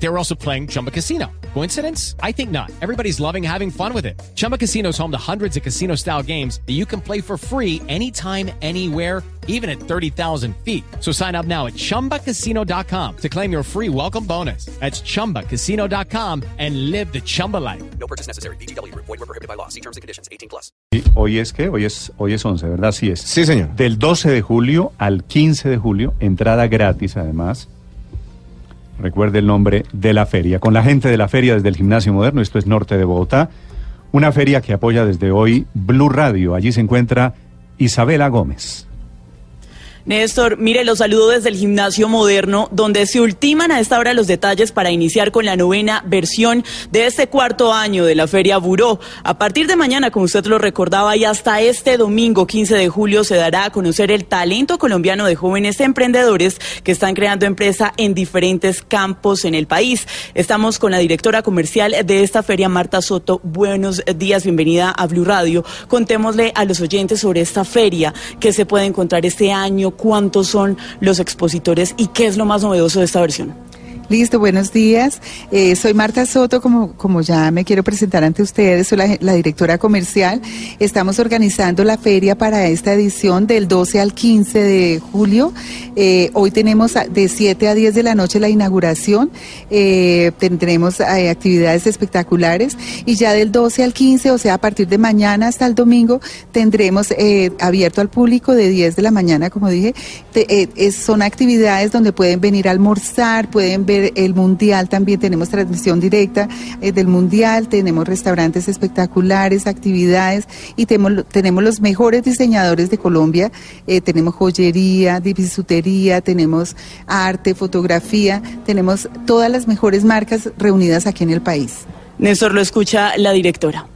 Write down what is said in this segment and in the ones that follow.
They were also playing Chumba Casino. Coincidence? I think not. Everybody's loving having fun with it. Chumba Casino is home to hundreds of casino style games that you can play for free anytime, anywhere, even at 30,000 feet. So sign up now at chumbacasino.com to claim your free welcome bonus. That's chumbacasino.com and live the Chumba life. No purchase necessary. BGW. Void were prohibited by law. See terms and conditions. 18 plus. Hoy es que hoy es hoy es 11, ¿verdad? Sí es. Sí, señor. Del 12 de julio al 15 de julio, entrada gratis además. Recuerde el nombre de la feria. Con la gente de la feria desde el Gimnasio Moderno, esto es norte de Bogotá. Una feria que apoya desde hoy Blue Radio. Allí se encuentra Isabela Gómez. Néstor, mire, los saludo desde el gimnasio moderno, donde se ultiman a esta hora los detalles para iniciar con la novena versión de este cuarto año de la Feria Buró. A partir de mañana, como usted lo recordaba, y hasta este domingo 15 de julio se dará a conocer el talento colombiano de jóvenes emprendedores que están creando empresa en diferentes campos en el país. Estamos con la directora comercial de esta feria, Marta Soto. Buenos días, bienvenida a Blue Radio. Contémosle a los oyentes sobre esta feria que se puede encontrar este año, cuántos son los expositores y qué es lo más novedoso de esta versión. Listo, buenos días. Eh, soy Marta Soto, como, como ya me quiero presentar ante ustedes, soy la, directora comercial. Estamos organizando la feria para esta edición del 12 al 15 de julio. Eh, hoy tenemos de 7 a 10 de la noche la inauguración. Eh, tendremos actividades espectaculares y ya del 12 al 15, o sea, a partir de mañana hasta el domingo, tendremos abierto al público de 10 de la mañana, como dije. Son actividades donde pueden venir a almorzar, pueden ver el Mundial también, tenemos transmisión directa eh, del Mundial, tenemos restaurantes espectaculares, actividades y tenemos, tenemos los mejores diseñadores de Colombia, eh, tenemos joyería, bisutería, tenemos arte, fotografía, tenemos todas las mejores marcas reunidas aquí en el país. Néstor, lo escucha la directora.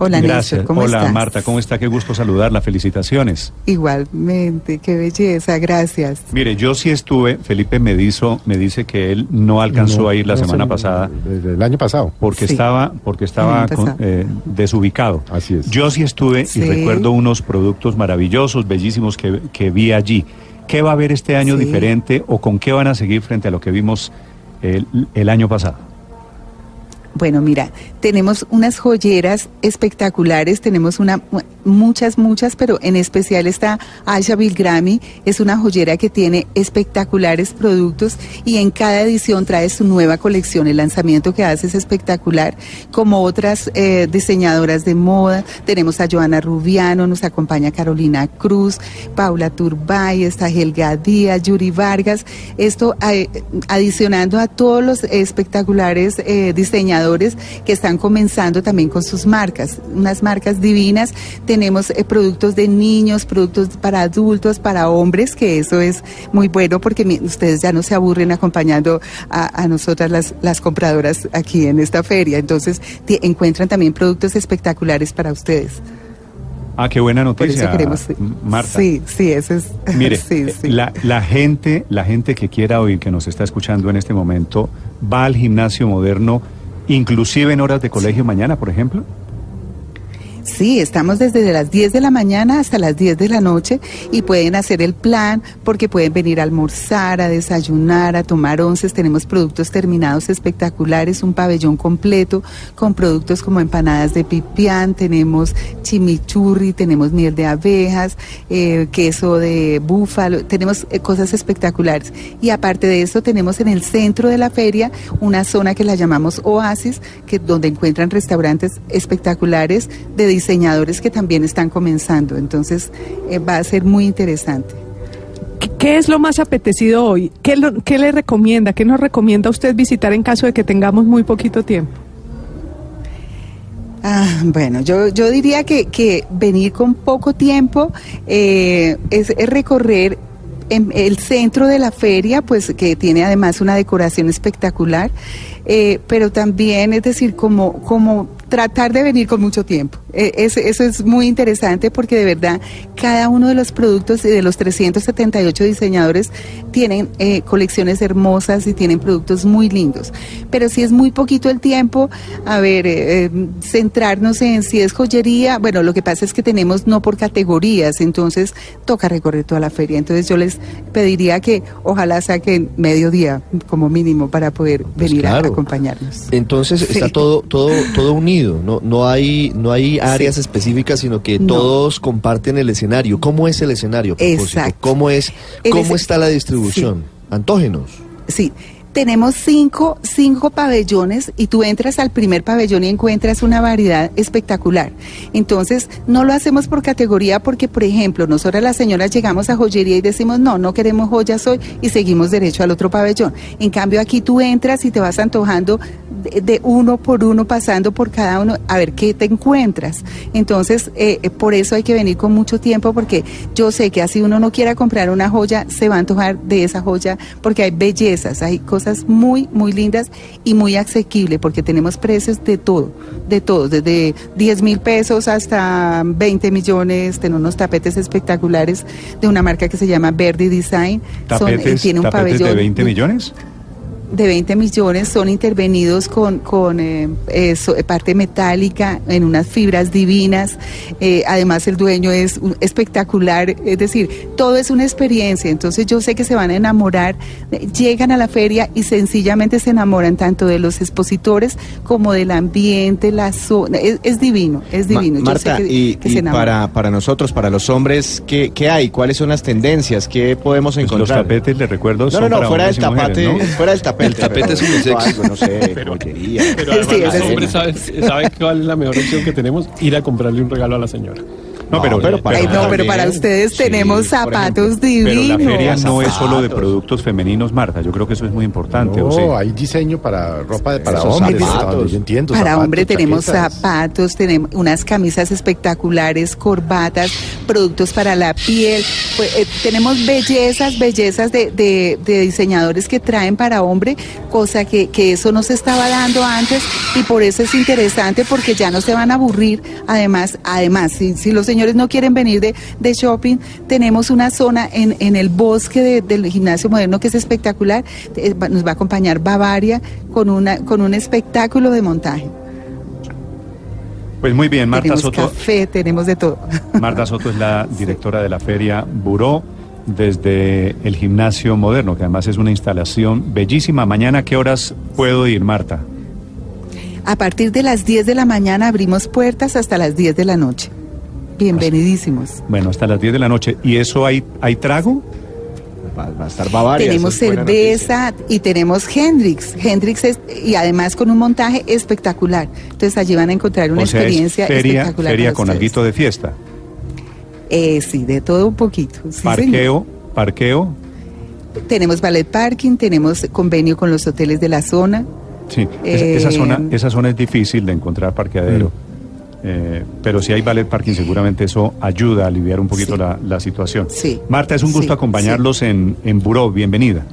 Hola, Gracias. Néstor, ¿cómo Hola, estás? Marta, ¿cómo está? Qué gusto saludarla. Felicitaciones. Igualmente, qué belleza, gracias. Mire, yo sí estuve, Felipe me, dizo, me dice que él no alcanzó No, a ir la no, semana pasada el año pasado. porque Sí. estaba, porque estaba con- eh, desubicado. Así es. Yo sí estuve Sí. y recuerdo unos productos maravillosos, bellísimos que, que vi allí. ¿Qué va a haber este año Sí. diferente o con qué van a seguir frente a lo que vimos el, el año pasado? Bueno, mira, tenemos unas joyeras espectaculares, tenemos una muchas, muchas, pero en especial está Aisha Bilgrami, es una joyera que tiene espectaculares productos y en cada edición trae su nueva colección. El lanzamiento que hace es espectacular, como otras eh, diseñadoras de moda. Tenemos a Joana Rubiano, nos acompaña Carolina Cruz, Paula Turbay, está Helga Díaz, Yuri Vargas. Esto eh, adicionando a todos los espectaculares eh, diseñadores que están comenzando también con sus marcas, unas marcas divinas. Eh, productos de niños, productos para adultos, para hombres, que eso es muy bueno porque mi, ustedes ya no se aburren acompañando a, a nosotras las, las, compradoras aquí en esta feria. Entonces encuentran también productos espectaculares para ustedes. Ah, qué buena noticia, queremos, Marta. Sí, sí, eso es. Mire, sí, sí. La, la, gente, la gente que quiera oír, que nos está escuchando en este momento, va al gimnasio moderno, inclusive en horas de colegio mañana, por ejemplo. Sí, estamos desde las 10 de la mañana hasta las 10 de la noche y pueden hacer el plan porque pueden venir a almorzar, a desayunar, a tomar onces. Tenemos productos terminados espectaculares, un pabellón completo con productos como empanadas de pipián, tenemos chimichurri, tenemos miel de abejas, eh, queso de búfalo, tenemos eh, cosas espectaculares. Y aparte de eso, tenemos en el centro de la feria una zona que la llamamos Oasis, que donde encuentran restaurantes espectaculares de diseñadores que también están comenzando. Entonces eh, va a ser muy interesante. ¿Qué, ¿Qué, es lo más apetecido hoy? ¿Qué, lo, ¿Qué, le recomienda? ¿Qué nos recomienda usted visitar en caso de que tengamos muy poquito tiempo? Ah, bueno, yo, yo diría que, que venir con poco tiempo eh, es, es recorrer en el centro de la feria, pues que tiene además una decoración espectacular, eh, pero también es decir, como, como tratar de venir con mucho tiempo. Eh, es- eso es muy interesante porque de verdad cada uno de los productos y de los 378 diseñadores tienen eh, colecciones hermosas y tienen productos muy lindos. Pero si es muy poquito el tiempo, a ver, eh, eh, centrarnos en si es joyería, bueno, lo que pasa es que tenemos no por categorías, entonces toca recorrer toda la feria. Entonces yo les pediría que ojalá saquen mediodía como mínimo para poder venir a acompañarnos. Entonces está todo, todo, todo unido, no, no hay, no hay áreas Sí. específicas, sino que No. todos comparten el escenario. ¿Cómo es el escenario? Exacto. ¿Cómo es, cómo está la distribución? Antógenos. Sí, tenemos cinco, cinco pabellones y tú entras al primer pabellón y encuentras una variedad espectacular. Entonces, no lo hacemos por categoría porque, por ejemplo, nosotras las señoras llegamos a joyería y decimos, no, no queremos joyas hoy y seguimos derecho al otro pabellón. En cambio, aquí tú entras y te vas antojando de, uno por uno, pasando por cada uno, a ver qué te encuentras. Entonces, eh, eh, por eso hay que venir con mucho tiempo porque yo sé que así uno no quiera comprar una joya, se va a antojar de esa joya porque hay bellezas, hay cosas muy, muy lindas y muy asequibles porque tenemos precios de todo, de todo, desde 10 mil pesos hasta 20 millones, tenemos unos tapetes espectaculares de una marca que se llama Verdi Design. Son, eh, ¿Tapetes, tiene un tapetes de pabellón 20 millones? De 20 millones son intervenidos con, con eh, eso, eh, parte metálica en unas fibras divinas. Eh, además, el dueño es un- espectacular. Es decir, todo es una experiencia. Entonces, yo sé que se van a enamorar. Llegan a la feria y sencillamente se enamoran tanto de los expositores como del ambiente, la zona. Es, es divino, es Ma- divino. Yo sé Marta, que- y, que y se enamoran. para, para nosotros, para los hombres, ¿qué, qué hay? ¿Cuáles son las tendencias? ¿Qué podemos Pues los encontrar? tapetes, les recuerdo, no, son no, no, para fuera del ¿no? fuera del tapete. El tapete es pero unisex. algo, no sé, joyería. Pero además Sí, los hombres saben, saben cuál es la mejor opción que tenemos, ir a comprarle un regalo a la señora. No, pero, pero para- Ay, no, pero también. para ustedes Sí, tenemos zapatos pero divinos. la feria no es solo de productos femeninos, Marta. Yo creo que eso es muy importante. ¿o No, hay diseño para ropa de- para hombres. zapatos. hasta donde Yo entiendo. Para zapatos, hombre tenemos chaquetas. zapatos, tenemos unas camisas espectaculares, corbatas, productos para la piel. Pues, eh, tenemos bellezas, bellezas de, de- de diseñadores que traen para hombre, cosa que, que eso no se estaba dando antes y por eso es interesante porque ya no se van a aburrir. Además, además, si, si los señores no quieren venir de, de shopping, tenemos una zona en, en el bosque de- del gimnasio moderno que es espectacular. Eh, Nos va a acompañar Bavaria con, una, con un espectáculo de montaje. Pues muy bien, Marta tenemos Soto. café, tenemos de todo. Marta Soto es la directora de la feria Buró desde el gimnasio moderno, que además es una instalación bellísima. Mañana, ¿a qué horas puedo ir, Marta? A partir de las 10 de la mañana abrimos puertas hasta las 10 de la noche. Bienvenidísimos. Bueno, hasta las 10 de la noche. ¿Y eso hay, hay trago? Va, va a estar Bavaria. tenemos es cerveza y tenemos Hendrix. Hendrix es, y además con un montaje espectacular. Entonces allí van a encontrar una o sea, experiencia es feria, espectacular. feria con alguito de fiesta. Eh, sí, de todo un poquito. sí, parqueo, parqueo. Tenemos ballet parking, tenemos convenio con los hoteles de la zona. Sí, es- esa, Eh, zona, esa zona es difícil de encontrar parqueadero. Eh, pero si hay ballet parking, seguramente eso ayuda a aliviar un poquito Sí. la, la situación. Sí. Marta, es un gusto Sí, acompañarlos en, en Buró. Bienvenida.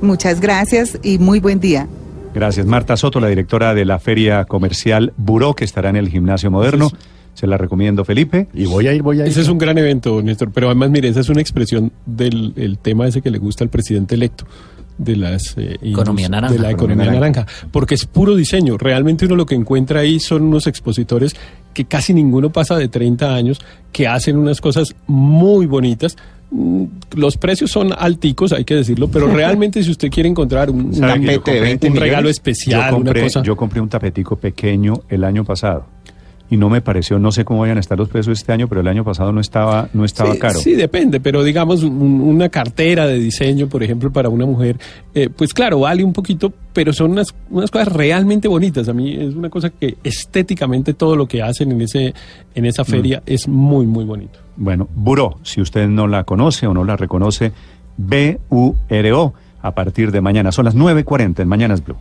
Muchas gracias y muy buen día. Gracias. Marta Soto, la directora de la Feria Comercial Buró, que estará en el Gimnasio Moderno. Se la recomiendo, Felipe. Y voy a ir, voy a ir. Ese es un gran evento, Néstor, pero además, mire, esa es una expresión del el tema ese que le gusta al presidente electo de las eh, Economía indus- naranja. de la Economía economía naranja. naranja, porque es puro diseño. Realmente uno lo que encuentra ahí son unos expositores que casi ninguno pasa de 30 años, que hacen unas cosas muy bonitas. Mm, Los precios son alticos, hay que decirlo, pero realmente si usted quiere encontrar un, ¿Sabe un que yo tapete de compré- 20 un regalo especial, yo compré, una cosa. yo compré un tapetico pequeño el año pasado y no me pareció, no sé cómo vayan a estar los precios este año, pero el año pasado no estaba, no estaba sí, caro. Sí, depende, pero digamos un- una cartera de diseño, por ejemplo, para una mujer, eh, pues claro, vale un poquito, pero son unas, unas cosas realmente bonitas. A mí es una cosa que estéticamente todo lo que hacen en, ese, en esa feria es muy, muy bonito. Bueno, Buró, si usted no la conoce o no la reconoce, B-U-R-O, a partir de mañana. Son las 9.40 en Mañanas Blue.